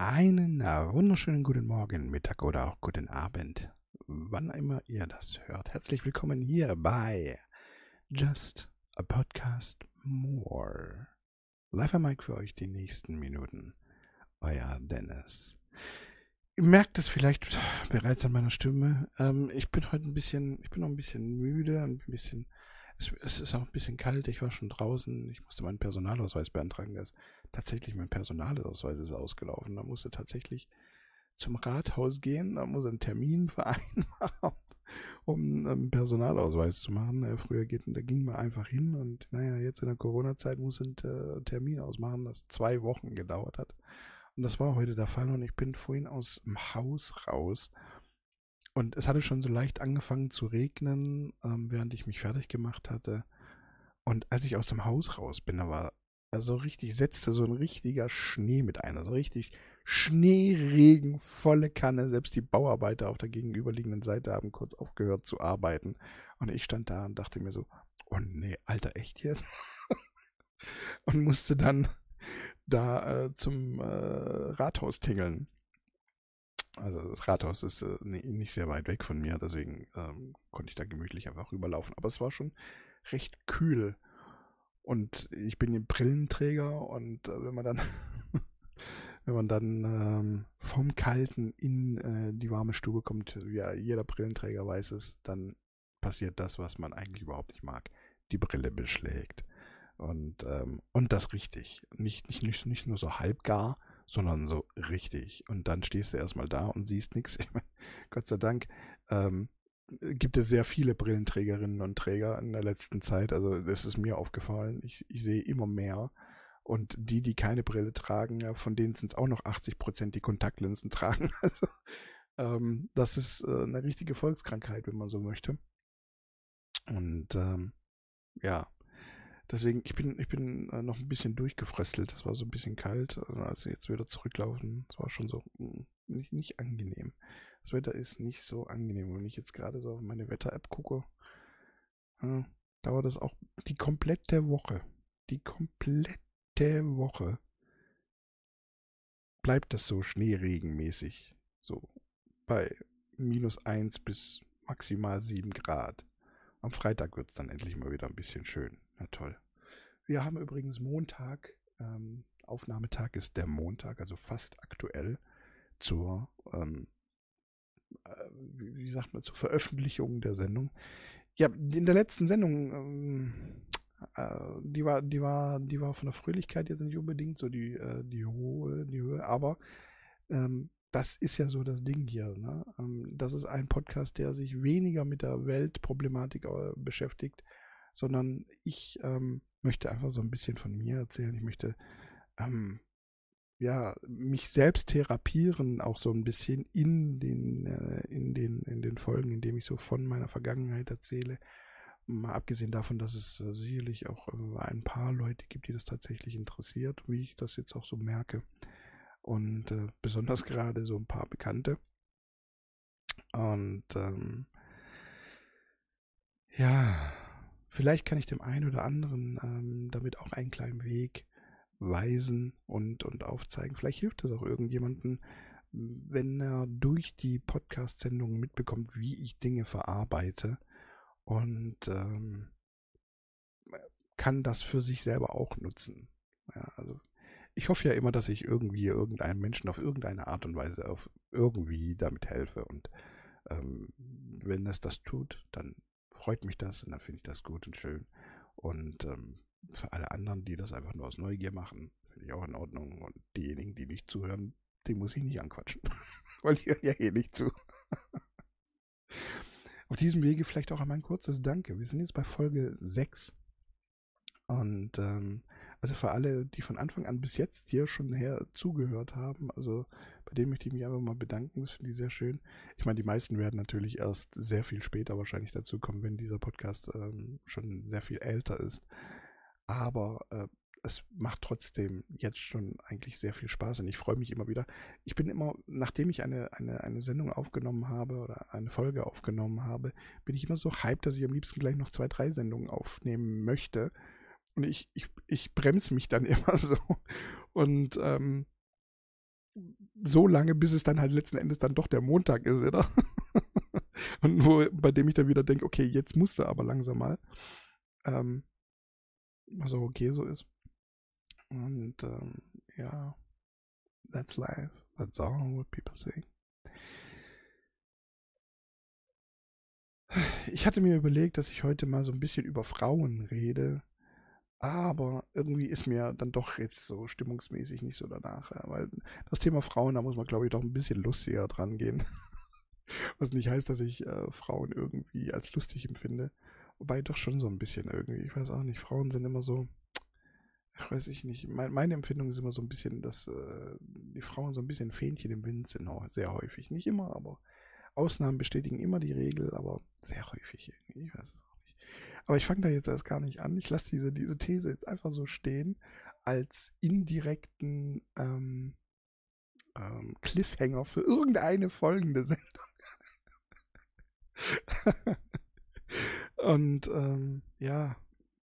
Einen wunderschönen guten Morgen, Mittag oder auch guten Abend, wann immer ihr das hört. Herzlich willkommen hier bei Just a Podcast More. Live am Mic für euch die nächsten Minuten. Euer Dennis. Ihr merkt es vielleicht bereits an meiner Stimme. Ähm, ich bin heute ein bisschen, ich bin noch ein bisschen müde, ein bisschen, es, es ist auch ein bisschen kalt. Ich war schon draußen. Ich musste meinen Personalausweis beantragen. Ist tatsächlich mein Personalausweis ist ausgelaufen. Da musste tatsächlich zum Rathaus gehen, da muss ein Termin vereinbaren, um einen Personalausweis zu machen. Ja, früher geht, da ging man einfach hin und naja, jetzt in der Corona-Zeit muss ein äh, Termin ausmachen, das zwei Wochen gedauert hat. Und das war heute der Fall und ich bin vorhin aus dem Haus raus und es hatte schon so leicht angefangen zu regnen, ähm, während ich mich fertig gemacht hatte. Und als ich aus dem Haus raus bin, da war also richtig, setzte so ein richtiger Schnee mit ein. Also richtig Schneeregen, volle Kanne. Selbst die Bauarbeiter auf der gegenüberliegenden Seite haben kurz aufgehört zu arbeiten. Und ich stand da und dachte mir so, oh nee, Alter, echt jetzt? und musste dann da äh, zum äh, Rathaus tingeln. Also das Rathaus ist äh, nicht sehr weit weg von mir, deswegen ähm, konnte ich da gemütlich einfach rüberlaufen. Aber es war schon recht kühl. Und ich bin ein Brillenträger und äh, wenn man dann, wenn man dann ähm, vom Kalten in äh, die warme Stube kommt, wie jeder Brillenträger weiß es, dann passiert das, was man eigentlich überhaupt nicht mag. Die Brille beschlägt. Und, ähm, und das richtig. Nicht, nicht, nicht, nicht nur so halbgar, sondern so richtig. Und dann stehst du erstmal da und siehst nichts. Gott sei Dank ähm, gibt es sehr viele Brillenträgerinnen und Träger in der letzten Zeit. Also das ist mir aufgefallen. Ich, ich sehe immer mehr. Und die, die keine Brille tragen, von denen sind es auch noch 80 Prozent, die Kontaktlinsen tragen. Also ähm, das ist äh, eine richtige Volkskrankheit, wenn man so möchte. Und ähm, ja, deswegen, ich bin, ich bin äh, noch ein bisschen durchgefröstelt. Es war so ein bisschen kalt, also als wir jetzt wieder zurücklaufen. Es war schon so mh, hm, nicht, nicht angenehm. Das Wetter ist nicht so angenehm. Wenn ich jetzt gerade so auf meine Wetter-App gucke, äh, dauert das auch die komplette Woche. Die komplette Woche bleibt das so schneeregenmäßig. So bei minus 1 bis maximal 7 Grad. Am Freitag wird es dann endlich mal wieder ein bisschen schön. Na toll. Wir haben übrigens Montag, ähm, Aufnahmetag ist der Montag, also fast aktuell zur ähm, äh, wie sagt man, zur Veröffentlichung der Sendung. Ja, in der letzten Sendung, ähm, äh, die war, die war, die war von der Fröhlichkeit jetzt nicht unbedingt so die, äh, die hohe, die Höhe, aber ähm, das ist ja so das Ding hier. Ne? Ähm, das ist ein Podcast, der sich weniger mit der Weltproblematik äh, beschäftigt, sondern ich ähm, möchte einfach so ein bisschen von mir erzählen. Ich möchte ähm, ja, mich selbst therapieren, auch so ein bisschen in den, äh, in den, in den Folgen, indem ich so von meiner Vergangenheit erzähle. Mal abgesehen davon, dass es äh, sicherlich auch äh, ein paar Leute gibt, die das tatsächlich interessiert, wie ich das jetzt auch so merke. Und äh, besonders gerade so ein paar Bekannte. Und ähm, ja, vielleicht kann ich dem einen oder anderen ähm, damit auch einen kleinen Weg weisen und, und aufzeigen. Vielleicht hilft es auch irgendjemanden, wenn er durch die Podcast-Sendung mitbekommt, wie ich Dinge verarbeite und ähm, kann das für sich selber auch nutzen. Ja, also ich hoffe ja immer, dass ich irgendwie irgendeinem Menschen auf irgendeine Art und Weise auf irgendwie damit helfe und ähm, wenn es das tut, dann freut mich das und dann finde ich das gut und schön und ähm, für alle anderen, die das einfach nur aus Neugier machen, finde ich auch in Ordnung. Und diejenigen, die nicht zuhören, die muss ich nicht anquatschen. Weil die hören ja eh nicht zu. Auf diesem Wege vielleicht auch einmal ein kurzes Danke. Wir sind jetzt bei Folge 6. Und ähm, also für alle, die von Anfang an bis jetzt hier schon her zugehört haben, also bei denen möchte ich mich einfach mal bedanken. Das finde ich sehr schön. Ich meine, die meisten werden natürlich erst sehr viel später wahrscheinlich dazu kommen, wenn dieser Podcast ähm, schon sehr viel älter ist aber äh, es macht trotzdem jetzt schon eigentlich sehr viel Spaß und ich freue mich immer wieder. Ich bin immer, nachdem ich eine, eine, eine Sendung aufgenommen habe oder eine Folge aufgenommen habe, bin ich immer so hyped, dass ich am liebsten gleich noch zwei, drei Sendungen aufnehmen möchte. Und ich, ich, ich bremse mich dann immer so. Und ähm, so lange, bis es dann halt letzten Endes dann doch der Montag ist, oder? Und wo, bei dem ich dann wieder denke, okay, jetzt musste aber langsam mal. Ähm, was auch okay so ist. Und ähm, ja, that's life. That's all what people say. Ich hatte mir überlegt, dass ich heute mal so ein bisschen über Frauen rede, aber irgendwie ist mir dann doch jetzt so stimmungsmäßig nicht so danach, weil das Thema Frauen, da muss man glaube ich doch ein bisschen lustiger dran gehen. Was nicht heißt, dass ich äh, Frauen irgendwie als lustig empfinde, wobei doch schon so ein bisschen irgendwie, ich weiß auch nicht, Frauen sind immer so, ich weiß ich nicht, mein, meine Empfindung ist immer so ein bisschen, dass äh, die Frauen so ein bisschen Fähnchen im Wind sind, sehr häufig, nicht immer, aber Ausnahmen bestätigen immer die Regel, aber sehr häufig irgendwie. Ich weiß es auch nicht. Aber ich fange da jetzt erst gar nicht an. Ich lasse diese, diese These jetzt einfach so stehen als indirekten ähm, ähm, Cliffhanger für irgendeine folgende Sendung. Und ähm, ja,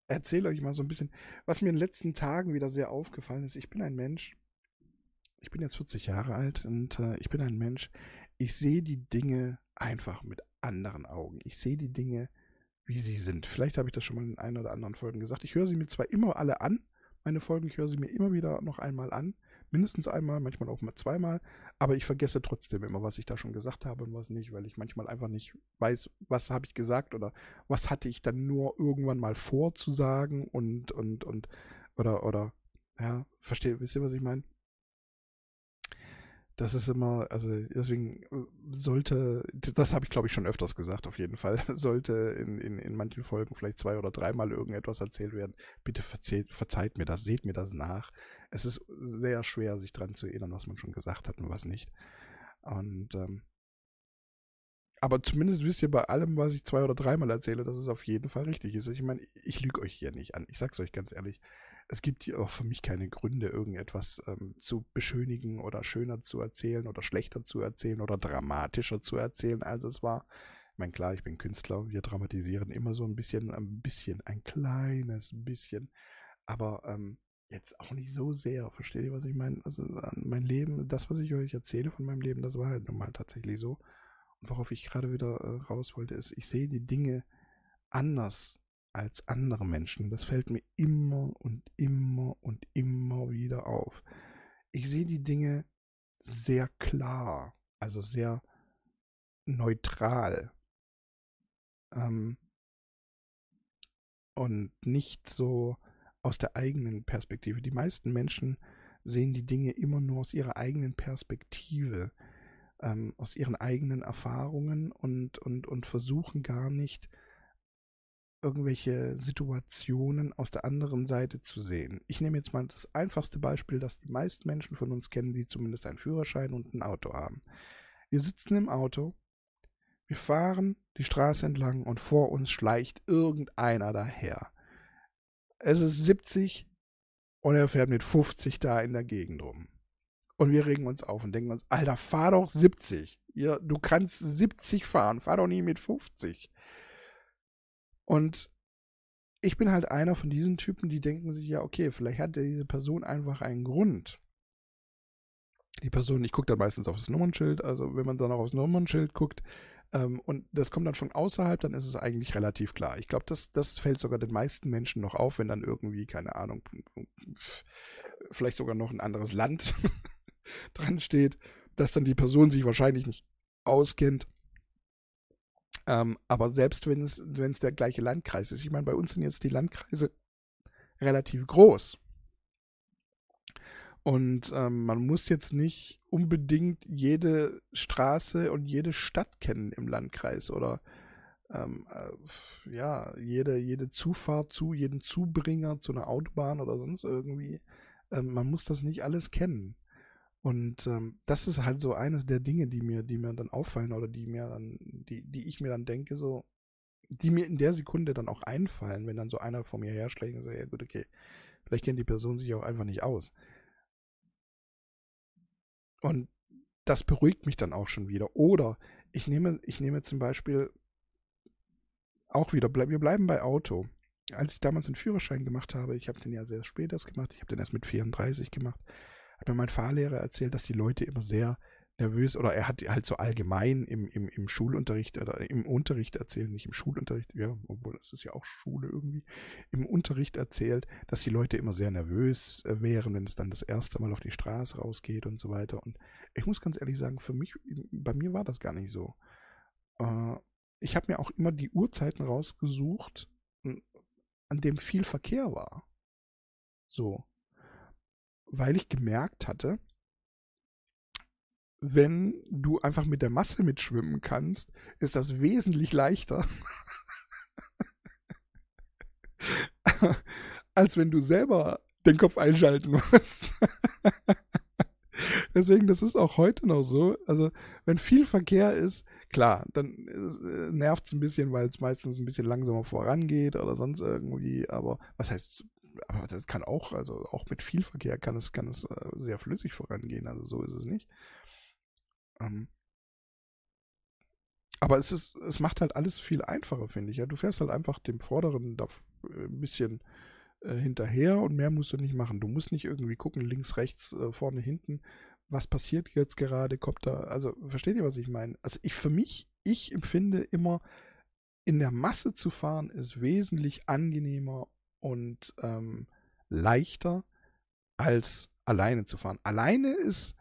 erzähle euch mal so ein bisschen, was mir in den letzten Tagen wieder sehr aufgefallen ist. Ich bin ein Mensch, ich bin jetzt 40 Jahre alt und äh, ich bin ein Mensch, ich sehe die Dinge einfach mit anderen Augen. Ich sehe die Dinge, wie sie sind. Vielleicht habe ich das schon mal in einer oder anderen Folgen gesagt. Ich höre sie mir zwar immer alle an, meine Folgen, ich höre sie mir immer wieder noch einmal an. Mindestens einmal, manchmal auch mal zweimal. Aber ich vergesse trotzdem immer, was ich da schon gesagt habe und was nicht, weil ich manchmal einfach nicht weiß, was habe ich gesagt oder was hatte ich dann nur irgendwann mal vor zu sagen und, und, und, oder, oder, ja, verstehe, wisst ihr, was ich meine? das ist immer, also deswegen äh, sollte, das habe ich glaube ich schon öfters gesagt, auf jeden Fall, sollte in, in, in manchen Folgen vielleicht zwei oder dreimal irgendetwas erzählt werden. Bitte verzeiht, verzeiht mir das, seht mir das nach. Es ist sehr schwer, sich dran zu erinnern, was man schon gesagt hat und was nicht. Und ähm, aber zumindest wisst ihr bei allem, was ich zwei oder dreimal erzähle, dass es auf jeden Fall richtig ist. Ich meine, ich lüge euch hier nicht an. Ich sag's euch ganz ehrlich es gibt hier auch für mich keine Gründe, irgendetwas ähm, zu beschönigen oder schöner zu erzählen oder schlechter zu erzählen oder dramatischer zu erzählen, als es war. Ich meine, klar, ich bin Künstler, wir dramatisieren immer so ein bisschen, ein bisschen, ein kleines bisschen, aber ähm, jetzt auch nicht so sehr. Versteht ihr, was ich meine? Also mein Leben, das, was ich euch erzähle von meinem Leben, das war halt nun mal tatsächlich so. Und worauf ich gerade wieder äh, raus wollte, ist, ich sehe die Dinge anders als andere Menschen. Das fällt mir immer und immer und immer wieder auf. Ich sehe die Dinge sehr klar, also sehr neutral. Ähm, und nicht so aus der eigenen Perspektive. Die meisten Menschen sehen die Dinge immer nur aus ihrer eigenen Perspektive, ähm, aus ihren eigenen Erfahrungen und, und, und versuchen gar nicht irgendwelche Situationen aus der anderen Seite zu sehen. Ich nehme jetzt mal das einfachste Beispiel, das die meisten Menschen von uns kennen, die zumindest einen Führerschein und ein Auto haben. Wir sitzen im Auto, wir fahren die Straße entlang und vor uns schleicht irgendeiner daher. Es ist 70 und er fährt mit 50 da in der Gegend rum. Und wir regen uns auf und denken uns, Alter, fahr doch 70. Ja, du kannst 70 fahren, fahr doch nie mit 50. Und ich bin halt einer von diesen Typen, die denken sich, ja, okay, vielleicht hat diese Person einfach einen Grund. Die Person, ich gucke dann meistens auf das Nummernschild, also wenn man dann auch aufs Nummernschild guckt, ähm, und das kommt dann von außerhalb, dann ist es eigentlich relativ klar. Ich glaube, das, das fällt sogar den meisten Menschen noch auf, wenn dann irgendwie, keine Ahnung, vielleicht sogar noch ein anderes Land dran steht, dass dann die Person sich wahrscheinlich nicht auskennt ähm, aber selbst wenn es, wenn es der gleiche Landkreis ist, ich meine, bei uns sind jetzt die Landkreise relativ groß. Und ähm, man muss jetzt nicht unbedingt jede Straße und jede Stadt kennen im Landkreis oder ähm, äh, ja, jede, jede Zufahrt zu, jeden Zubringer zu einer Autobahn oder sonst irgendwie. Ähm, man muss das nicht alles kennen. Und ähm, das ist halt so eines der Dinge, die mir, die mir dann auffallen oder die mir dann, die, die ich mir dann denke, so, die mir in der Sekunde dann auch einfallen, wenn dann so einer vor mir herschlägt und so, ja gut, okay, vielleicht kennt die Person sich auch einfach nicht aus. Und das beruhigt mich dann auch schon wieder. Oder ich nehme, ich nehme zum Beispiel auch wieder, wir bleiben bei Auto. Als ich damals einen Führerschein gemacht habe, ich habe den ja sehr spät erst gemacht, ich habe den erst mit 34 gemacht, hat mir mein Fahrlehrer erzählt, dass die Leute immer sehr nervös oder er hat halt so allgemein im, im, im Schulunterricht oder im Unterricht erzählt, nicht im Schulunterricht, ja, obwohl das ist ja auch Schule irgendwie, im Unterricht erzählt, dass die Leute immer sehr nervös äh, wären, wenn es dann das erste Mal auf die Straße rausgeht und so weiter. Und ich muss ganz ehrlich sagen, für mich, bei mir war das gar nicht so. Äh, ich habe mir auch immer die Uhrzeiten rausgesucht, an dem viel Verkehr war. So. Weil ich gemerkt hatte, wenn du einfach mit der Masse mitschwimmen kannst, ist das wesentlich leichter, als wenn du selber den Kopf einschalten musst. Deswegen, das ist auch heute noch so. Also, wenn viel Verkehr ist, klar, dann äh, nervt es ein bisschen, weil es meistens ein bisschen langsamer vorangeht oder sonst irgendwie. Aber was heißt, aber das kann auch, also auch mit viel Verkehr kann es, kann es äh, sehr flüssig vorangehen. Also so ist es nicht. Ähm, aber es ist, es macht halt alles viel einfacher, finde ich. Ja, du fährst halt einfach dem Vorderen da äh, ein bisschen äh, hinterher und mehr musst du nicht machen. Du musst nicht irgendwie gucken, links, rechts, äh, vorne, hinten. Was passiert jetzt gerade? Kommt da, also versteht ihr, was ich meine? Also ich für mich, ich empfinde immer, in der Masse zu fahren ist wesentlich angenehmer und ähm, leichter als alleine zu fahren. Alleine ist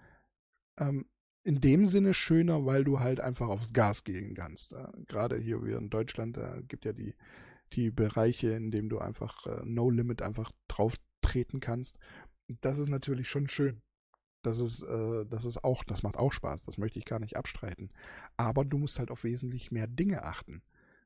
ähm, in dem Sinne schöner, weil du halt einfach aufs Gas gehen kannst. Ja, gerade hier wie in Deutschland, da gibt ja die, die Bereiche, in denen du einfach äh, No Limit einfach drauf treten kannst. Das ist natürlich schon schön. Das ist, äh, das ist auch, das macht auch Spaß, das möchte ich gar nicht abstreiten. Aber du musst halt auf wesentlich mehr Dinge achten.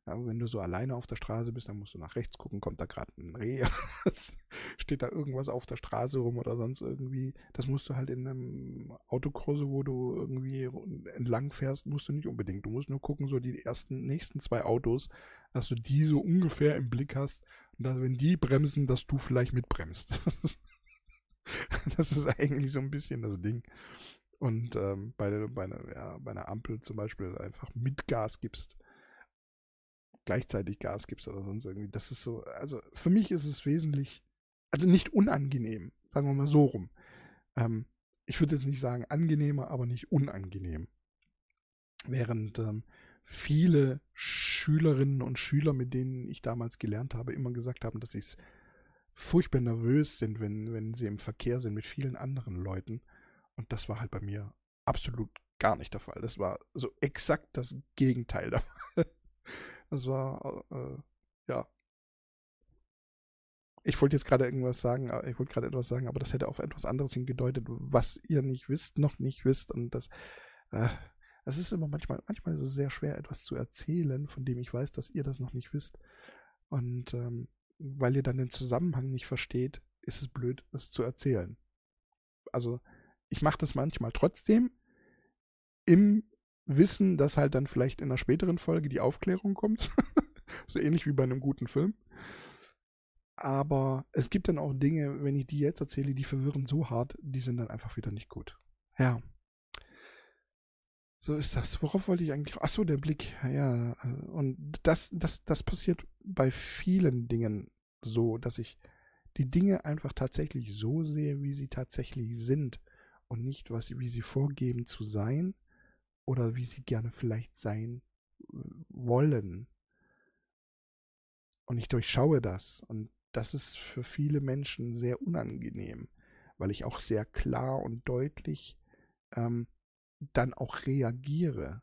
Ja, wenn du so alleine auf der Straße bist, dann musst du nach rechts gucken, kommt da gerade ein Reh, steht da irgendwas auf der Straße rum oder sonst irgendwie. Das musst du halt in einem Autokurse, wo du irgendwie entlang fährst, musst du nicht unbedingt. Du musst nur gucken, so die ersten, nächsten zwei Autos, dass du die so ungefähr im Blick hast und dass, wenn die bremsen, dass du vielleicht mitbremst. das ist eigentlich so ein bisschen das Ding. Und ähm, bei, bei, ja, bei einer Ampel zum Beispiel einfach mit Gas gibst gleichzeitig Gas gibst oder sonst irgendwie. Das ist so, also für mich ist es wesentlich, also nicht unangenehm, sagen wir mal so rum. Ähm, ich würde jetzt nicht sagen angenehmer, aber nicht unangenehm. Während ähm, viele Schülerinnen und Schüler, mit denen ich damals gelernt habe, immer gesagt haben, dass sie furchtbar nervös sind, wenn, wenn sie im Verkehr sind mit vielen anderen Leuten. Und das war halt bei mir absolut gar nicht der Fall. Das war so exakt das Gegenteil davon. Das war, äh, ja. Ich wollte jetzt gerade irgendwas sagen, ich wollte gerade etwas sagen, aber das hätte auf etwas anderes hingedeutet, was ihr nicht wisst, noch nicht wisst. Und das, äh, es ist immer manchmal, manchmal ist es sehr schwer, etwas zu erzählen, von dem ich weiß, dass ihr das noch nicht wisst. Und ähm, weil ihr dann den Zusammenhang nicht versteht, ist es blöd, es zu erzählen. Also, ich mache das manchmal trotzdem im wissen, dass halt dann vielleicht in einer späteren Folge die Aufklärung kommt. so ähnlich wie bei einem guten Film. Aber es gibt dann auch Dinge, wenn ich die jetzt erzähle, die verwirren so hart, die sind dann einfach wieder nicht gut. Ja. So ist das. Worauf wollte ich eigentlich? Achso, der Blick. Ja. Und das, das, das passiert bei vielen Dingen so, dass ich die Dinge einfach tatsächlich so sehe, wie sie tatsächlich sind und nicht, was, wie sie vorgeben zu sein oder wie sie gerne vielleicht sein wollen. Und ich durchschaue das. Und das ist für viele Menschen sehr unangenehm, weil ich auch sehr klar und deutlich ähm, dann auch reagiere.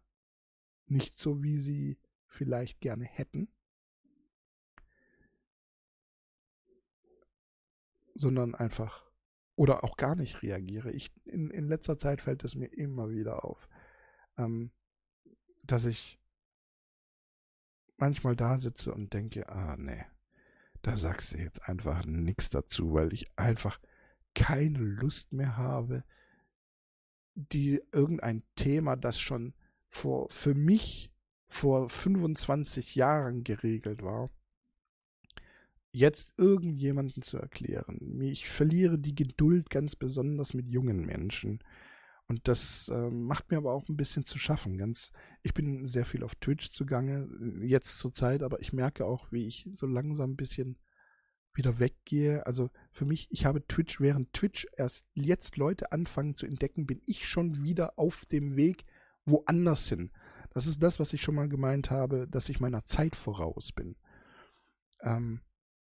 Nicht so, wie sie vielleicht gerne hätten, sondern einfach oder auch gar nicht reagiere. Ich, in, in letzter Zeit fällt es mir immer wieder auf ähm, dass ich manchmal da sitze und denke, ah nee, da sagst du jetzt einfach nichts dazu, weil ich einfach keine Lust mehr habe, die irgendein Thema, das schon vor für mich vor 25 Jahren geregelt war, jetzt irgendjemanden zu erklären. Ich verliere die Geduld ganz besonders mit jungen Menschen, und das äh, macht mir aber auch ein bisschen zu schaffen. Ganz, ich bin sehr viel auf Twitch zugange, jetzt zur Zeit, aber ich merke auch, wie ich so langsam ein bisschen, wieder weggehe. Also für mich, ich habe Twitch, während Twitch erst jetzt Leute anfangen zu entdecken, bin ich schon wieder auf dem Weg woanders hin. Das ist das, was ich schon mal gemeint habe, dass ich meiner Zeit voraus bin. Ähm,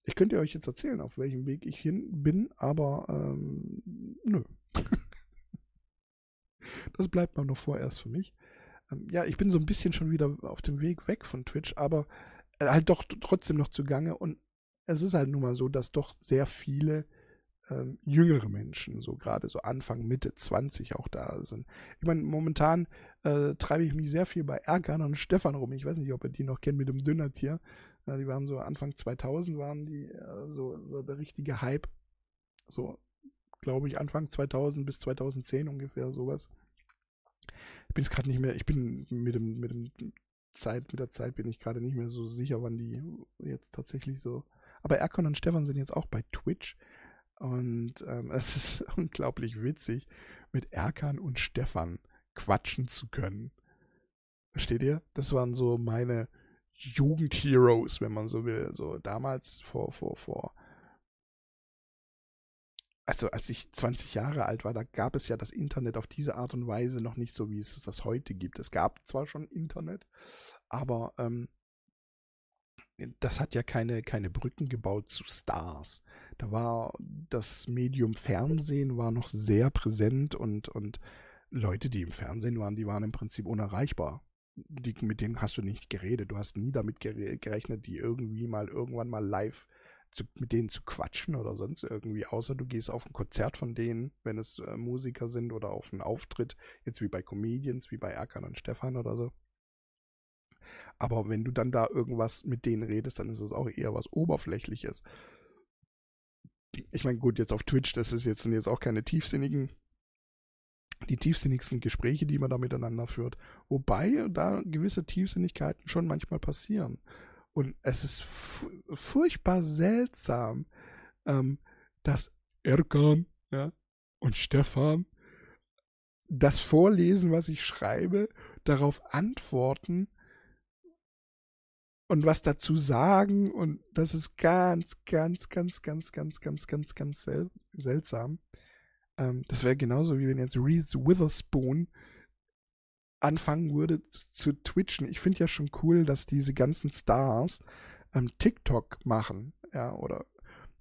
ich könnte euch jetzt erzählen, auf welchem Weg ich hin bin, aber ähm, nö. das bleibt mal noch vorerst für mich. Ähm, ja, ich bin so ein bisschen schon wieder auf dem Weg weg von Twitch, aber äh, halt doch trotzdem noch zugange und es ist halt nun mal so, dass doch sehr viele ähm, jüngere Menschen, so gerade so Anfang, Mitte 20 auch da sind. Ich meine, momentan äh, treibe ich mich sehr viel bei Erkan und Stefan rum. Ich weiß nicht, ob ihr die noch kennt mit dem Dünnertier. Ja, die waren so Anfang 2000 waren die äh, so, so der richtige Hype. So, glaube ich, Anfang 2000 bis 2010 ungefähr sowas. Ich bin jetzt gerade nicht mehr, ich bin mit dem, mit dem Zeit, mit der Zeit bin ich gerade nicht mehr so sicher, wann die jetzt tatsächlich so. Aber Erkon und Stefan sind jetzt auch bei Twitch. Und ähm, es ist unglaublich witzig, mit Erkan und Stefan quatschen zu können. Versteht ihr? Das waren so meine Jugendheroes, wenn man so will. So damals vor, vor, vor. Also als ich 20 Jahre alt war, da gab es ja das Internet auf diese Art und Weise noch nicht so, wie es das heute gibt. Es gab zwar schon Internet, aber ähm, das hat ja keine, keine Brücken gebaut zu Stars. Da war das Medium Fernsehen war noch sehr präsent und, und Leute, die im Fernsehen waren, die waren im Prinzip unerreichbar die, mit denen hast du nicht geredet. Du hast nie damit gerechnet, die irgendwie mal irgendwann mal live zu, mit denen zu quatschen oder sonst irgendwie, außer du gehst auf ein Konzert von denen, wenn es äh, Musiker sind oder auf einen Auftritt, jetzt wie bei Comedians, wie bei Erkan und Stefan oder so. Aber wenn du dann da irgendwas mit denen redest, dann ist es auch eher was Oberflächliches. Ich meine, gut, jetzt auf Twitch, das ist jetzt, sind jetzt auch keine tiefsinnigen die tiefsinnigsten Gespräche, die man da miteinander führt. Wobei da gewisse Tiefsinnigkeiten schon manchmal passieren. Und es ist furchtbar seltsam, ähm, dass Erkan ja, und Stefan das vorlesen, was ich schreibe, darauf antworten und was dazu sagen. Und das ist ganz, ganz, ganz, ganz, ganz, ganz, ganz, ganz sel seltsam. Ähm, das wäre genauso, wie wenn jetzt Reese Witherspoon anfangen würde zu twitchen. Ich finde ja schon cool, dass diese ganzen Stars ähm, TikTok machen, ja, oder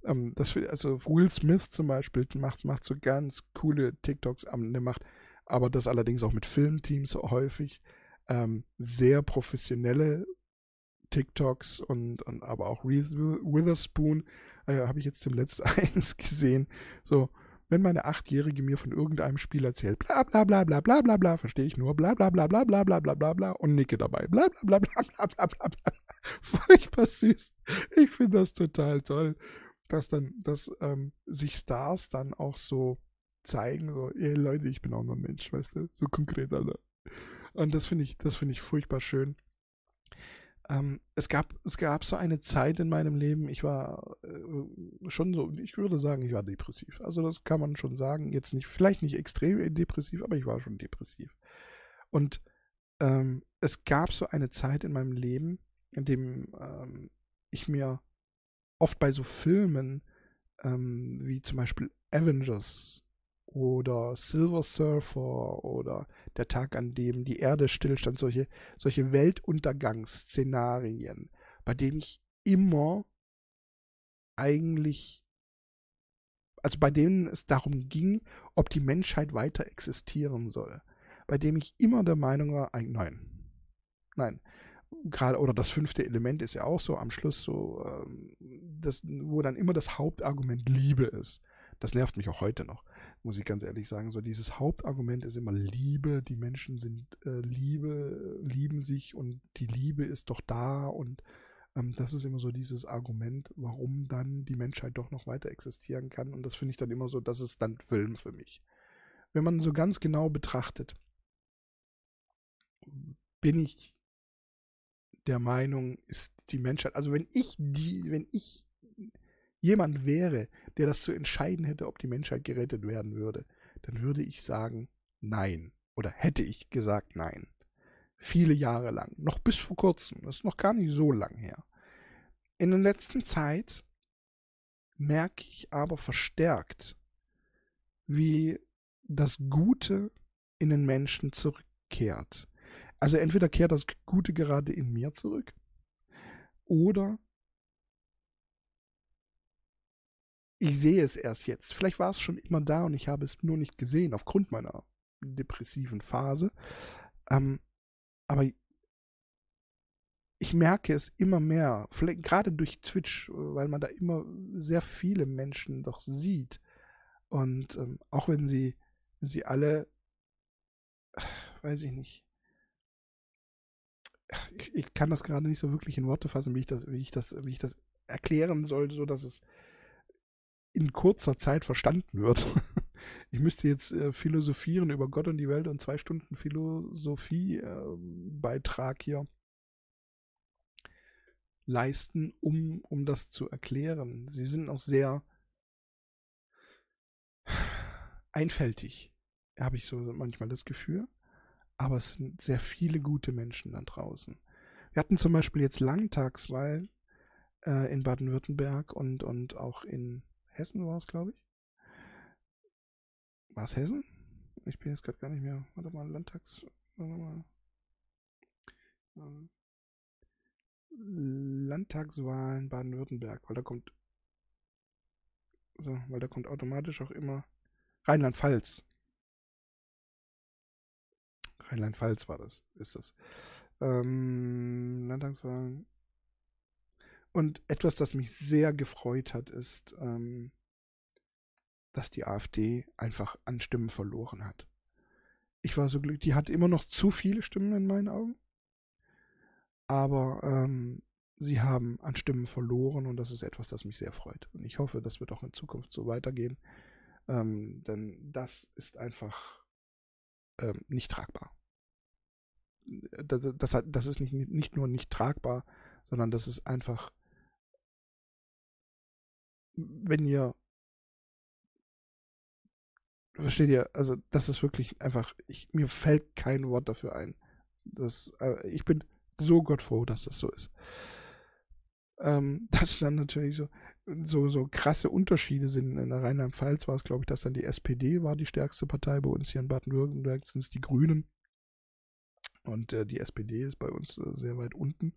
ähm, das also Will Smith zum Beispiel macht, macht so ganz coole TikToks, ähm, der macht aber das allerdings auch mit Filmteams häufig ähm, sehr professionelle TikToks und, und aber auch Reese Witherspoon äh, habe ich jetzt zum letzten eins gesehen, so wenn meine Achtjährige mir von irgendeinem Spiel erzählt, bla bla bla bla bla bla bla, verstehe ich nur bla bla bla bla bla bla bla bla bla und nicke dabei. Bla bla bla bla bla bla bla bla. Furchtbar süß. Ich finde das total toll, dass dann, dass ähm, sich Stars dann auch so zeigen, so, ey Leute, ich bin auch noch ein Mensch, weißt du, so konkret, Alter. Und das finde ich, das finde ich furchtbar schön. Ähm, es, gab, es gab so eine Zeit in meinem Leben, ich war äh, schon so, ich würde sagen, ich war depressiv. Also das kann man schon sagen. Jetzt nicht, vielleicht nicht extrem depressiv, aber ich war schon depressiv. Und ähm, es gab so eine Zeit in meinem Leben, in dem ähm, ich mir oft bei so Filmen ähm, wie zum Beispiel Avengers oder Silver Surfer oder der Tag, an dem die Erde stillstand, solche, solche Weltuntergangsszenarien, bei denen ich immer eigentlich, also bei denen es darum ging, ob die Menschheit weiter existieren soll, bei dem ich immer der Meinung war, nein, nein, gerade oder das fünfte Element ist ja auch so am Schluss so, ähm, das, wo dann immer das Hauptargument Liebe ist. Das nervt mich auch heute noch muss ich ganz ehrlich sagen. So dieses Hauptargument ist immer Liebe. Die Menschen sind äh, Liebe, lieben sich und die Liebe ist doch da und ähm, das ist immer so dieses Argument, warum dann die Menschheit doch noch weiter existieren kann. Und das finde ich dann immer so, das ist dann Film für mich. Wenn man so ganz genau betrachtet, bin ich der Meinung, ist die Menschheit, also wenn ich die, wenn ich jemand wäre, der das zu entscheiden hätte, ob die Menschheit gerettet werden würde, dann würde ich sagen nein. Oder hätte ich gesagt nein. Viele Jahre lang. Noch bis vor kurzem. Das ist noch gar nicht so lang her. In der letzten Zeit merke ich aber verstärkt, wie das Gute in den Menschen zurückkehrt. Also entweder kehrt das Gute gerade in mir zurück oder ich sehe es erst jetzt. Vielleicht war es schon immer da und ich habe es nur nicht gesehen aufgrund meiner depressiven Phase. Ähm, aber ich merke es immer mehr, vielleicht gerade durch Twitch, weil man da immer sehr viele Menschen doch sieht. Und ähm, auch wenn sie, wenn sie alle, weiß ich nicht, ich, ich, kann das gerade nicht so wirklich in Worte fassen, wie ich das, wie ich das, wie ich das erklären soll, so dass es in kurzer Zeit verstanden wird. Ich müsste jetzt äh, philosophieren über Gott und die Welt und zwei Stunden Philosophie-Beitrag äh, hier leisten, um, um das zu erklären. Sie sind auch sehr einfältig, habe ich so manchmal das Gefühl. Aber es sind sehr viele gute Menschen da draußen. Wir hatten zum Beispiel jetzt Landtagswahlen äh, in Baden-Württemberg und, und auch in Hessen war es, glaube ich. War es Hessen? Ich bin jetzt gerade gar nicht mehr. Warte mal, Landtags. Warte mal. Ähm, Landtagswahlen Baden-Württemberg, weil da kommt. So, weil da kommt automatisch auch immer Rheinland-Pfalz. Rheinland-Pfalz war das, ist das. Ähm, Landtagswahlen. Und etwas, das mich sehr gefreut hat, ist, ähm, dass die AfD einfach an Stimmen verloren hat. Ich war so glücklich, die hat immer noch zu viele Stimmen in meinen Augen. Aber ähm, sie haben an Stimmen verloren und das ist etwas, das mich sehr freut. Und ich hoffe, das wird auch in Zukunft so weitergehen. Ähm, denn das ist einfach ähm, nicht tragbar. Das, das, das ist nicht, nicht nur nicht tragbar, sondern das ist einfach wenn ihr versteht ihr, also das ist wirklich einfach, ich, mir fällt kein Wort dafür ein. Das, äh, ich bin so gottfroh, dass das so ist. Ähm, dass dann natürlich so, so, so krasse Unterschiede sind. In der Rheinland-Pfalz war es, glaube ich, dass dann die SPD war die stärkste Partei. Bei uns hier in Baden-Württemberg sind es die Grünen. Und äh, die SPD ist bei uns äh, sehr weit unten.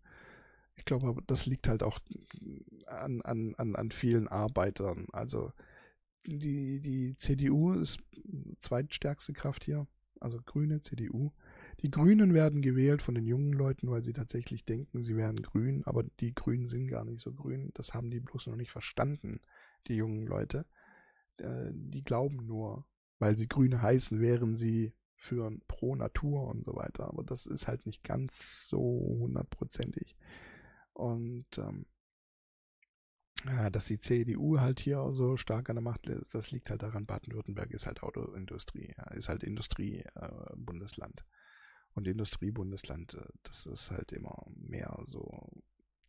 Ich glaube, das liegt halt auch an, an, an, an vielen Arbeitern. Also die, die CDU ist zweitstärkste Kraft hier, also Grüne, CDU. Die Grünen werden gewählt von den jungen Leuten, weil sie tatsächlich denken, sie wären grün, aber die Grünen sind gar nicht so grün. Das haben die bloß noch nicht verstanden, die jungen Leute. Äh, die glauben nur, weil sie Grüne heißen, wären sie für pro Natur und so weiter. Aber das ist halt nicht ganz so hundertprozentig. Und ähm, ja, dass die CDU halt hier so stark an der Macht ist, das liegt halt daran, Baden-Württemberg ist halt Autoindustrie, ist halt Industriebundesland. Äh, und Industriebundesland, äh, das ist halt immer mehr so.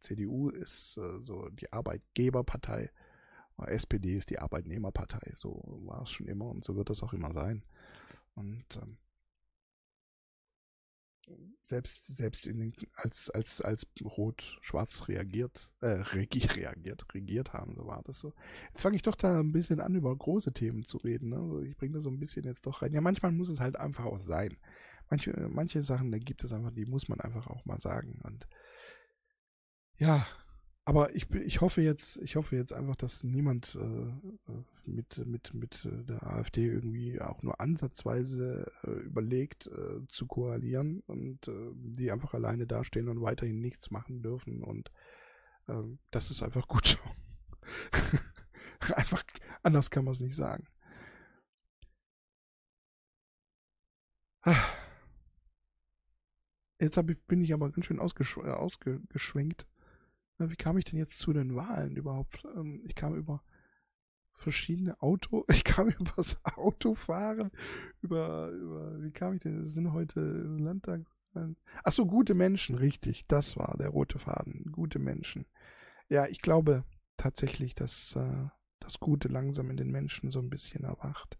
CDU ist äh, so die Arbeitgeberpartei, SPD ist die Arbeitnehmerpartei. So war es schon immer und so wird es auch immer sein. Und ähm, selbst, selbst in den, als, als, als Rot-Schwarz reagiert, äh, reagiert, regiert haben, so war das so. Jetzt fange ich doch da ein bisschen an, über große Themen zu reden. Ne? Also ich bringe da so ein bisschen jetzt doch rein. Ja, manchmal muss es halt einfach auch sein. Manche, manche Sachen, da gibt es einfach, die muss man einfach auch mal sagen. Und ja, aber ich, ich hoffe jetzt, ich hoffe jetzt einfach, dass niemand äh, äh mit, mit, mit der AfD irgendwie auch nur ansatzweise äh, überlegt äh, zu koalieren und äh, die einfach alleine dastehen und weiterhin nichts machen dürfen. Und ähm, das ist einfach gut so. einfach anders kann man es nicht sagen. Jetzt ich, bin ich aber ganz schön ausgesch ausgeschwenkt wie kam ich denn jetzt zu den Wahlen überhaupt? Ähm, ich kam über verschiedene Auto, ich kam über das Autofahren, über, über, wie kam ich denn? Sind heute Landtag. Ach so, gute Menschen, richtig, das war der rote Faden, gute Menschen. Ja, ich glaube tatsächlich, dass äh, das Gute langsam in den Menschen so ein bisschen erwacht.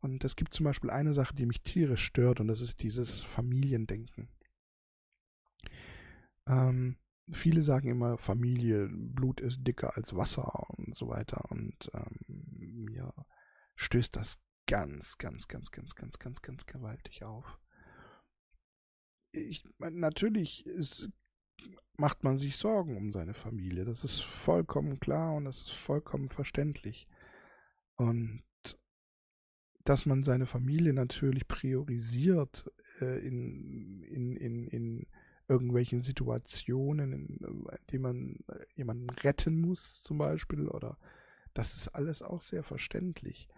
Und es gibt zum Beispiel eine Sache, die mich tierisch stört, und das ist dieses Familiendenken. Ähm, viele sagen immer, Familie, Blut ist dicker als Wasser und so weiter. Und ähm, mir stößt das ganz, ganz, ganz, ganz, ganz, ganz, ganz gewaltig auf. Ich, natürlich ist, macht man sich Sorgen um seine Familie. Das ist vollkommen klar und das ist vollkommen verständlich. Und dass man seine Familie natürlich priorisiert äh, in, in, in, in irgendwelchen Situationen, in, in denen man äh, jemanden retten muss, zum Beispiel, oder das ist alles auch sehr verständlich.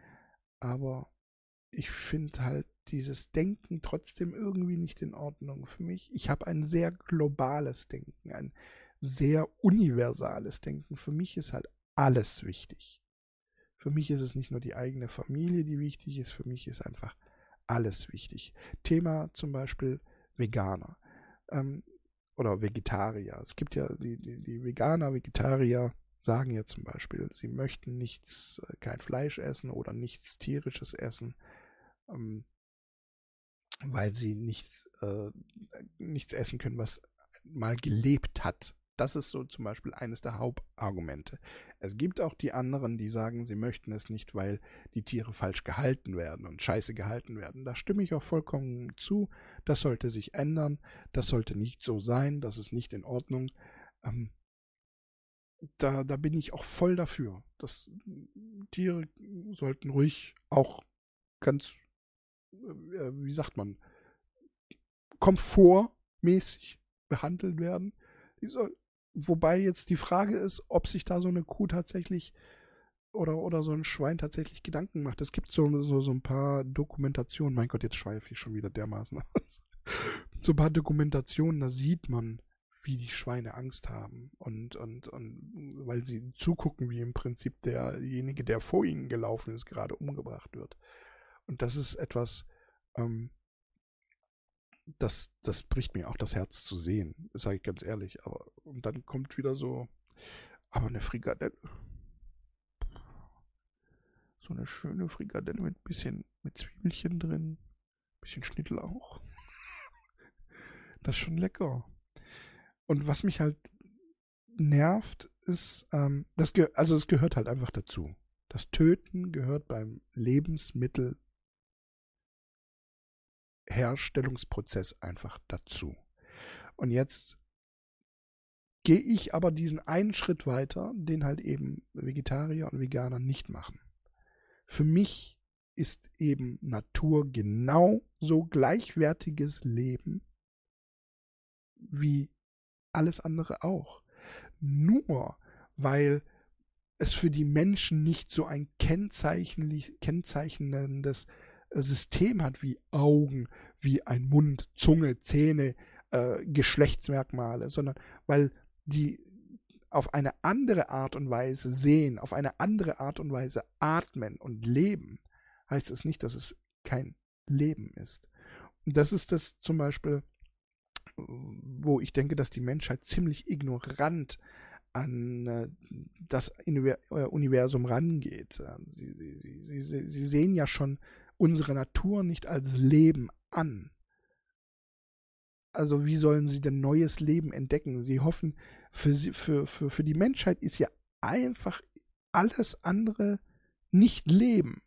Aber ich finde halt dieses Denken trotzdem irgendwie nicht in Ordnung für mich. Ich habe ein sehr globales Denken, ein sehr universales Denken. Für mich ist halt alles wichtig. Für mich ist es nicht nur die eigene Familie, die wichtig ist, für mich ist einfach alles wichtig. Thema zum Beispiel Veganer ähm, oder Vegetarier. Es gibt ja die, die, die Veganer, Vegetarier sagen ja zum Beispiel, sie möchten nichts, äh, kein Fleisch essen oder nichts tierisches essen, ähm, weil sie nichts, äh, nichts essen können, was mal gelebt hat. Das ist so zum Beispiel eines der Hauptargumente. Es gibt auch die anderen, die sagen, sie möchten es nicht, weil die Tiere falsch gehalten werden und scheiße gehalten werden. Da stimme ich auch vollkommen zu. Das sollte sich ändern. Das sollte nicht so sein. Das ist nicht in Ordnung. Ähm, da, da bin ich auch voll dafür. Das, Tiere sollten ruhig auch ganz, äh, wie sagt man, komfortmäßig behandelt werden. Soll, wobei jetzt die Frage ist, ob sich da so eine Kuh tatsächlich oder, oder so ein Schwein tatsächlich Gedanken macht. Es gibt so, so, so ein paar Dokumentationen, mein Gott, jetzt schweife ich schon wieder dermaßen aus. so ein paar Dokumentationen, da sieht man, wie die Schweine Angst haben und, und, und weil sie zugucken, wie im Prinzip derjenige, der vor ihnen gelaufen ist, gerade umgebracht wird. Und das ist etwas, ähm, das, das bricht mir auch das Herz zu sehen, sage ich ganz ehrlich. Aber und dann kommt wieder so, aber eine Frikadelle. So eine schöne Frikadelle mit bisschen mit Zwiebelchen drin, bisschen Schnittlauch. Das ist schon lecker. Und was mich halt nervt, ist, ähm, das also es gehört halt einfach dazu. Das Töten gehört beim Lebensmittelherstellungsprozess einfach dazu. Und jetzt gehe ich aber diesen einen Schritt weiter, den halt eben Vegetarier und Veganer nicht machen. Für mich ist eben Natur genauso gleichwertiges Leben wie alles andere auch. Nur weil es für die Menschen nicht so ein kennzeichnendes äh, System hat wie Augen, wie ein Mund, Zunge, Zähne, äh, Geschlechtsmerkmale, sondern weil die auf eine andere Art und Weise sehen, auf eine andere Art und Weise atmen und leben, heißt es nicht, dass es kein Leben ist. Und das ist das zum Beispiel, wo ich denke, dass die Menschheit ziemlich ignorant an äh, das äh, Universum rangeht. Sie, sie, sie, sie, sehen ja schon unsere Natur nicht als Leben an. Also wie sollen sie denn neues Leben entdecken? Sie hoffen, für, sie, für, für, für die Menschheit ist ja einfach alles andere nicht Leben,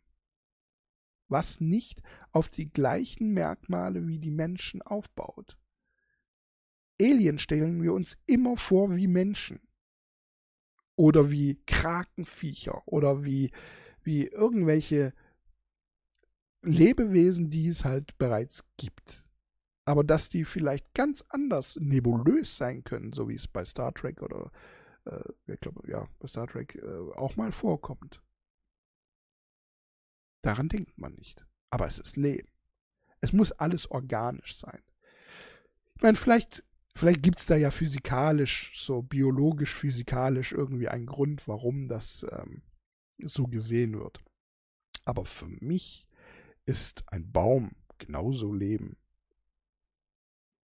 was nicht auf die gleichen Merkmale wie die Menschen aufbaut. Alien stellen wir uns immer vor wie Menschen. Oder wie Krakenviecher oder wie, wie irgendwelche Lebewesen, die es halt bereits gibt. Aber dass die vielleicht ganz anders nebulös sein können, so wie es bei Star Trek oder äh, ich glaube, ja, bei Star Trek äh, auch mal vorkommt. Daran denkt man nicht. Aber es ist Leben. Es muss alles organisch sein. Ich meine, vielleicht Vielleicht gibt es da ja physikalisch, so biologisch, physikalisch irgendwie einen Grund, warum das ähm, so gesehen wird. Aber für mich ist ein Baum genauso Leben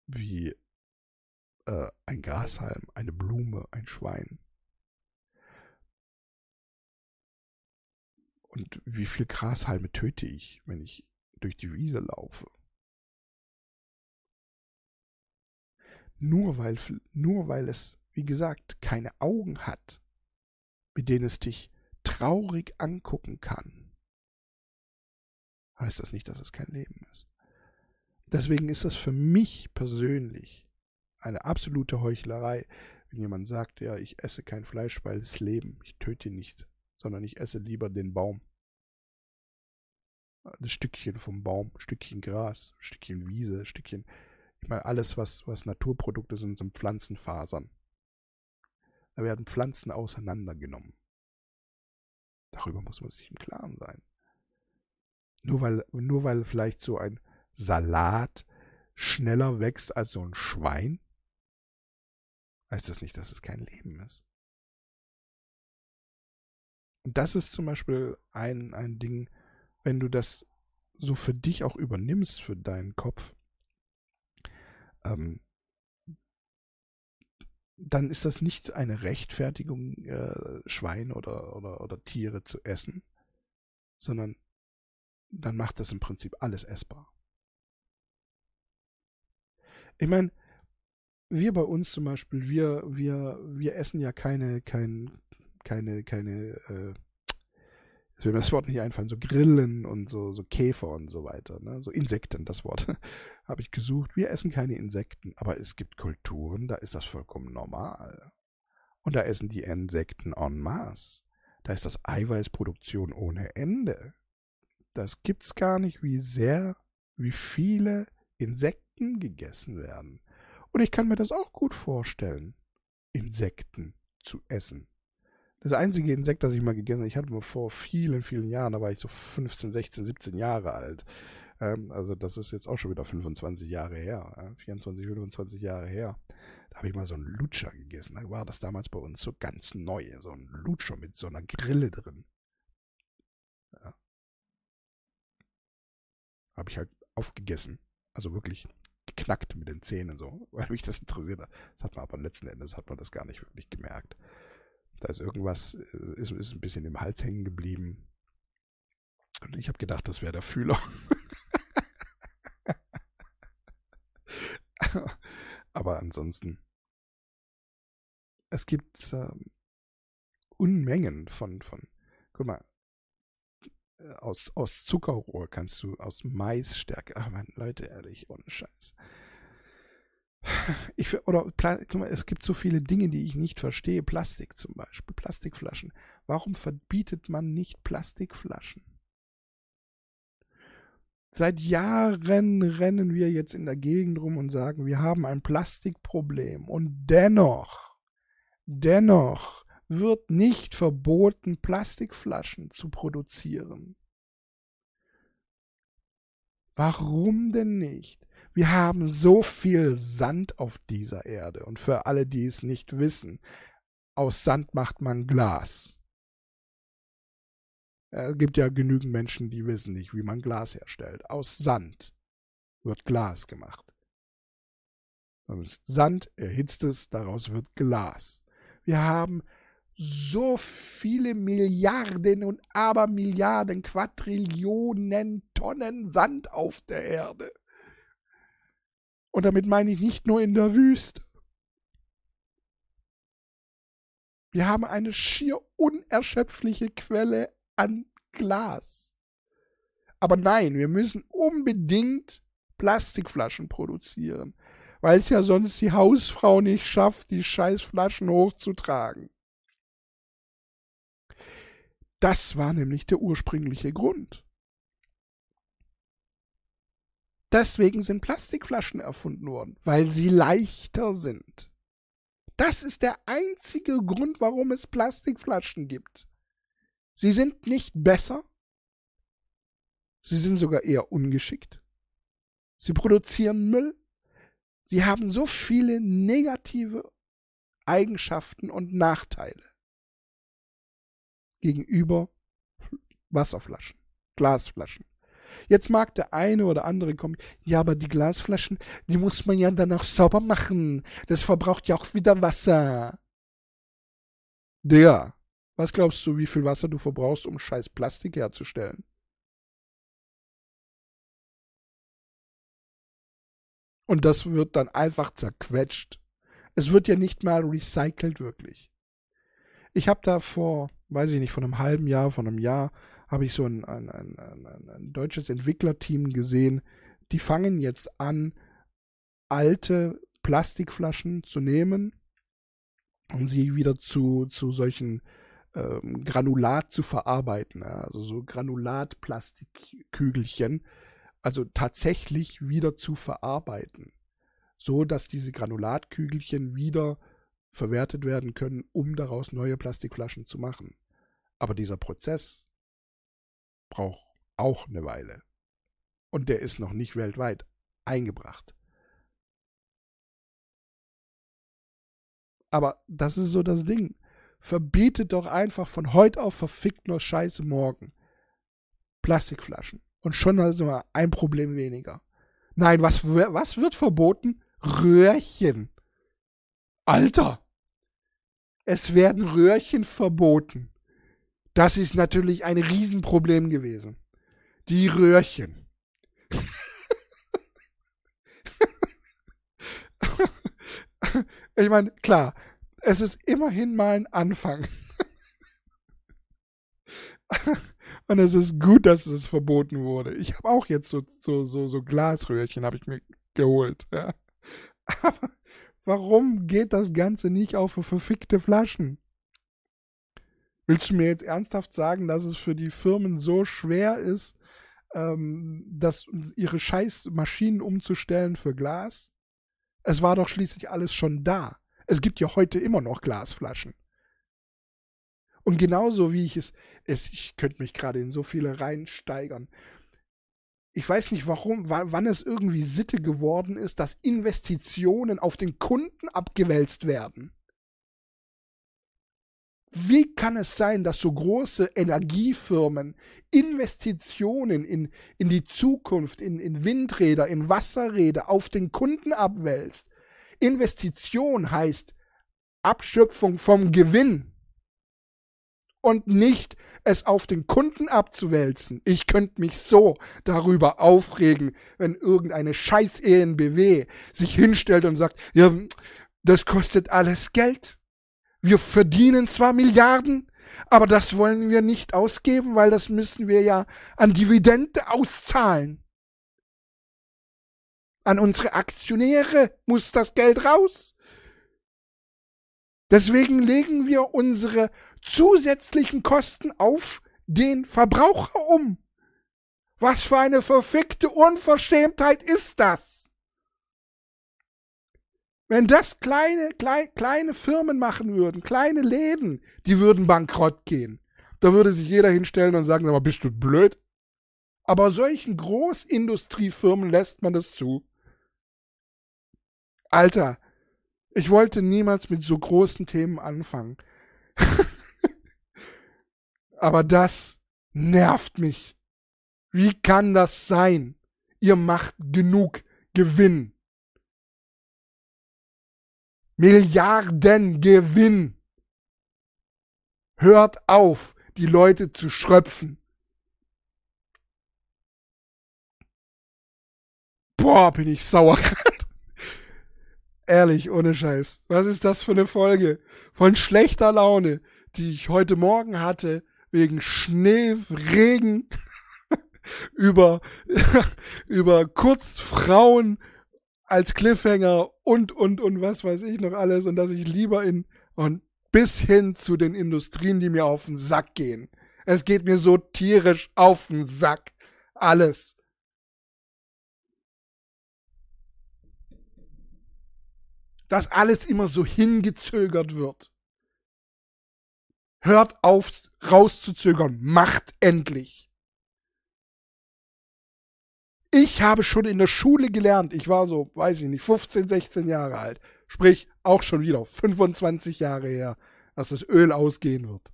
wie äh, ein Grashalm, eine Blume, ein Schwein. Und wie viel Grashalme töte ich, wenn ich durch die Wiese laufe? nur weil, nur weil es, wie gesagt, keine Augen hat, mit denen es dich traurig angucken kann, heißt das nicht, dass es kein Leben ist. Deswegen ist das für mich persönlich eine absolute Heuchlerei, wenn jemand sagt, ja, ich esse kein Fleisch, weil es Leben, ich töte ihn nicht, sondern ich esse lieber den Baum. Ein Stückchen vom Baum, Stückchen Gras, Stückchen Wiese, Stückchen, ich meine, alles, was, was Naturprodukte sind, sind Pflanzenfasern. Da werden Pflanzen auseinandergenommen. Darüber muss man sich im Klaren sein. Nur weil, nur weil vielleicht so ein Salat schneller wächst als so ein Schwein, heißt das nicht, dass es kein Leben ist. Und das ist zum Beispiel ein, ein Ding, wenn du das so für dich auch übernimmst, für deinen Kopf, ähm, dann ist das nicht eine Rechtfertigung, äh, Schwein oder, oder, oder Tiere zu essen, sondern dann macht das im Prinzip alles essbar. Ich meine, wir bei uns zum Beispiel, wir, wir, wir essen ja keine, kein, keine, keine, äh, es will mir das Wort nicht einfallen, so Grillen und so, so Käfer und so weiter, ne? so Insekten, das Wort habe ich gesucht. Wir essen keine Insekten, aber es gibt Kulturen, da ist das vollkommen normal. Und da essen die Insekten en masse. Da ist das Eiweißproduktion ohne Ende. Das gibt's gar nicht, wie sehr, wie viele Insekten gegessen werden. Und ich kann mir das auch gut vorstellen, Insekten zu essen. Das einzige Insekt, das ich mal gegessen habe, ich hatte mal vor vielen, vielen Jahren, da war ich so 15, 16, 17 Jahre alt. Ähm, also das ist jetzt auch schon wieder 25 Jahre her, äh, 24, 25 Jahre her. Da habe ich mal so einen Lutscher gegessen. Da war das damals bei uns so ganz neu, so ein Lutscher mit so einer Grille drin. Ja. Habe ich halt aufgegessen. Also wirklich geknackt mit den Zähnen so, weil mich das interessiert hat. Das hat man aber letzten Endes hat man das gar nicht wirklich gemerkt. Da ist irgendwas, äh, ist, ist ein bisschen im Hals hängen geblieben. Und ich habe gedacht, das wäre der Fühler. aber ansonsten, es gibt ähm, Unmengen von, von, guck mal, äh, aus, aus Zuckerrohr kannst du, aus Maisstärke, ach man, Leute, ehrlich, ohne Scheiß. Ich, oder guck mal, es gibt so viele Dinge, die ich nicht verstehe. Plastik zum Beispiel, Plastikflaschen. Warum verbietet man nicht Plastikflaschen? Seit Jahren rennen wir jetzt in der Gegend rum und sagen, wir haben ein Plastikproblem. Und dennoch, dennoch wird nicht verboten, Plastikflaschen zu produzieren. Warum denn nicht? Wir haben so viel Sand auf dieser Erde. Und für alle, die es nicht wissen, aus Sand macht man Glas. Es gibt ja genügend Menschen, die wissen nicht, wie man Glas herstellt. Aus Sand wird Glas gemacht. Sand erhitzt es, daraus wird Glas. Wir haben so viele Milliarden und Abermilliarden, Quadrillionen Tonnen Sand auf der Erde. Und damit meine ich nicht nur in der Wüste. Wir haben eine schier unerschöpfliche Quelle an Glas. Aber nein, wir müssen unbedingt Plastikflaschen produzieren, weil es ja sonst die Hausfrau nicht schafft, die Scheißflaschen hochzutragen. Das war nämlich der ursprüngliche Grund. Deswegen sind Plastikflaschen erfunden worden, weil sie leichter sind. Das ist der einzige Grund, warum es Plastikflaschen gibt. Sie sind nicht besser, sie sind sogar eher ungeschickt. Sie produzieren Müll. Sie haben so viele negative Eigenschaften und Nachteile gegenüber Wasserflaschen, Glasflaschen. Jetzt mag der eine oder andere kommen, ja, aber die Glasflaschen, die muss man ja dann auch sauber machen. Das verbraucht ja auch wieder Wasser. Der, was glaubst du, wie viel Wasser du verbrauchst, um scheiß Plastik herzustellen? Und das wird dann einfach zerquetscht. Es wird ja nicht mal recycelt wirklich. Ich habe da vor, weiß ich nicht, von einem halben Jahr, von einem Jahr, habe ich so ein, ein, ein, ein, deutsches Entwicklerteam gesehen. Die fangen jetzt an, alte Plastikflaschen zu nehmen und sie wieder zu, zu solchen ähm, Granulat zu verarbeiten. Also so Granulatplastikkügelchen, also tatsächlich wieder zu verarbeiten. So dass diese Granulatkügelchen wieder verwertet werden können, um daraus neue Plastikflaschen zu machen. Aber dieser Prozess braucht auch eine Weile. Und der ist noch nicht weltweit eingebracht. Aber das ist so das Ding. Verbietet doch einfach von heute auf verfickt nur Scheiße morgen. Plastikflaschen. Und schon hast du mal ein Problem weniger. Nein, was, was wird verboten? Röhrchen. Alter. Es werden Röhrchen verboten. Das ist natürlich ein Riesenproblem gewesen. Die Röhrchen. Ich meine, klar, es ist immerhin mal ein Anfang. Und es ist gut, dass es verboten wurde. Ich habe auch jetzt so, so, so, so Glasröhrchen habe ich mir geholt. Ja. Aber warum geht das Ganze nicht auf verfickte Flaschen? Willst du mir jetzt ernsthaft sagen, dass es für die Firmen so schwer ist, ähm, das, ihre scheiß Maschinen umzustellen für Glas? Es war doch schließlich alles schon da. Es gibt ja heute immer noch Glasflaschen. Und genauso wie ich es, es ich könnte mich gerade in so viele reinsteigern. Ich weiß nicht warum, wann es irgendwie Sitte geworden ist, dass Investitionen auf den Kunden abgewälzt werden. Wie kann es sein, dass so große Energiefirmen Investitionen in, in die Zukunft, in, in Windräder, in Wasserräder auf den Kunden abwälzt? Investition heißt Abschöpfung vom Gewinn und nicht es auf den Kunden abzuwälzen. Ich könnte mich so darüber aufregen, wenn irgendeine scheiß ENBW sich hinstellt und sagt, ja, das kostet alles Geld. Wir verdienen zwar Milliarden, aber das wollen wir nicht ausgeben, weil das müssen wir ja an Dividende auszahlen. An unsere Aktionäre muss das Geld raus. Deswegen legen wir unsere zusätzlichen Kosten auf den Verbraucher um. Was für eine verfickte Unverschämtheit ist das? Wenn das kleine, klein, kleine Firmen machen würden, kleine Läden, die würden bankrott gehen. Da würde sich jeder hinstellen und sagen, aber bist du blöd? Aber solchen Großindustriefirmen lässt man das zu. Alter, ich wollte niemals mit so großen Themen anfangen. aber das nervt mich. Wie kann das sein? Ihr macht genug Gewinn. Milliarden Gewinn. Hört auf, die Leute zu schröpfen. Boah, bin ich sauer Ehrlich, ohne Scheiß. Was ist das für eine Folge von schlechter Laune, die ich heute Morgen hatte, wegen Schnee, Regen, über, über Kurzfrauen, als Cliffhanger und, und, und was weiß ich noch alles und dass ich lieber in, und bis hin zu den Industrien, die mir auf den Sack gehen. Es geht mir so tierisch auf den Sack. Alles. Dass alles immer so hingezögert wird. Hört auf, rauszuzögern. Macht endlich. Ich habe schon in der Schule gelernt, ich war so, weiß ich nicht, 15, 16 Jahre alt. Sprich, auch schon wieder 25 Jahre her, dass das Öl ausgehen wird.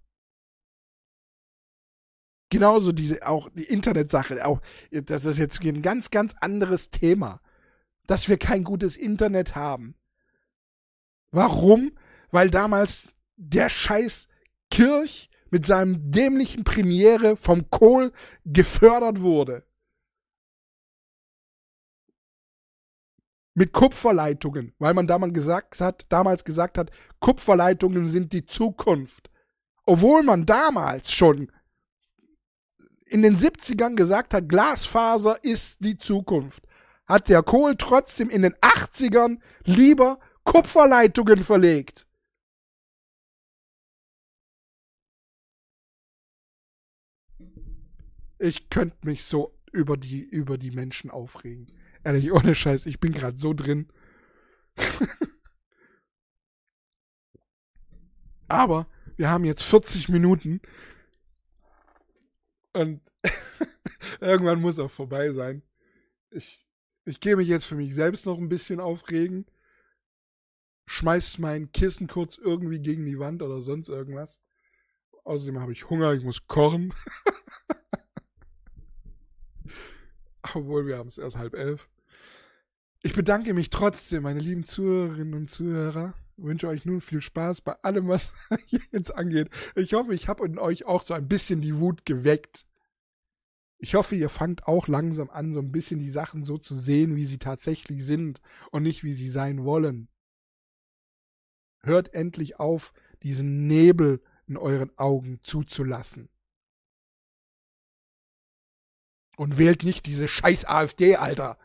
Genauso diese, auch die Internetsache, auch, das ist jetzt ein ganz, ganz anderes Thema. Dass wir kein gutes Internet haben. Warum? Weil damals der Scheiß Kirch mit seinem dämlichen Premiere vom Kohl gefördert wurde. mit Kupferleitungen, weil man damals gesagt hat, damals gesagt hat, Kupferleitungen sind die Zukunft. Obwohl man damals schon in den 70ern gesagt hat, Glasfaser ist die Zukunft, hat der Kohl trotzdem in den 80ern lieber Kupferleitungen verlegt. Ich könnte mich so über die, über die Menschen aufregen. Ehrlich, ohne Scheiß, ich bin gerade so drin. Aber wir haben jetzt 40 Minuten und irgendwann muss auch vorbei sein. Ich, ich gehe mich jetzt für mich selbst noch ein bisschen aufregen. Schmeiß mein Kissen kurz irgendwie gegen die Wand oder sonst irgendwas. Außerdem habe ich Hunger, ich muss kochen. Obwohl wir haben es erst halb elf. Ich bedanke mich trotzdem, meine lieben Zuhörerinnen und Zuhörer. Wünsche euch nun viel Spaß bei allem, was jetzt angeht. Ich hoffe, ich habe in euch auch so ein bisschen die Wut geweckt. Ich hoffe, ihr fangt auch langsam an, so ein bisschen die Sachen so zu sehen, wie sie tatsächlich sind und nicht, wie sie sein wollen. Hört endlich auf, diesen Nebel in euren Augen zuzulassen. Und wählt nicht diese scheiß AfD, Alter.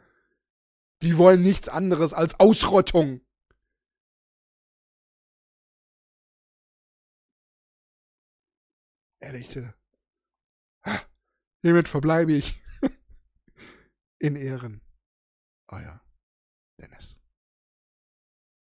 Die wollen nichts anderes als Ausrottung. Ehrlich, hiermit verbleibe ich in Ehren. Euer Dennis.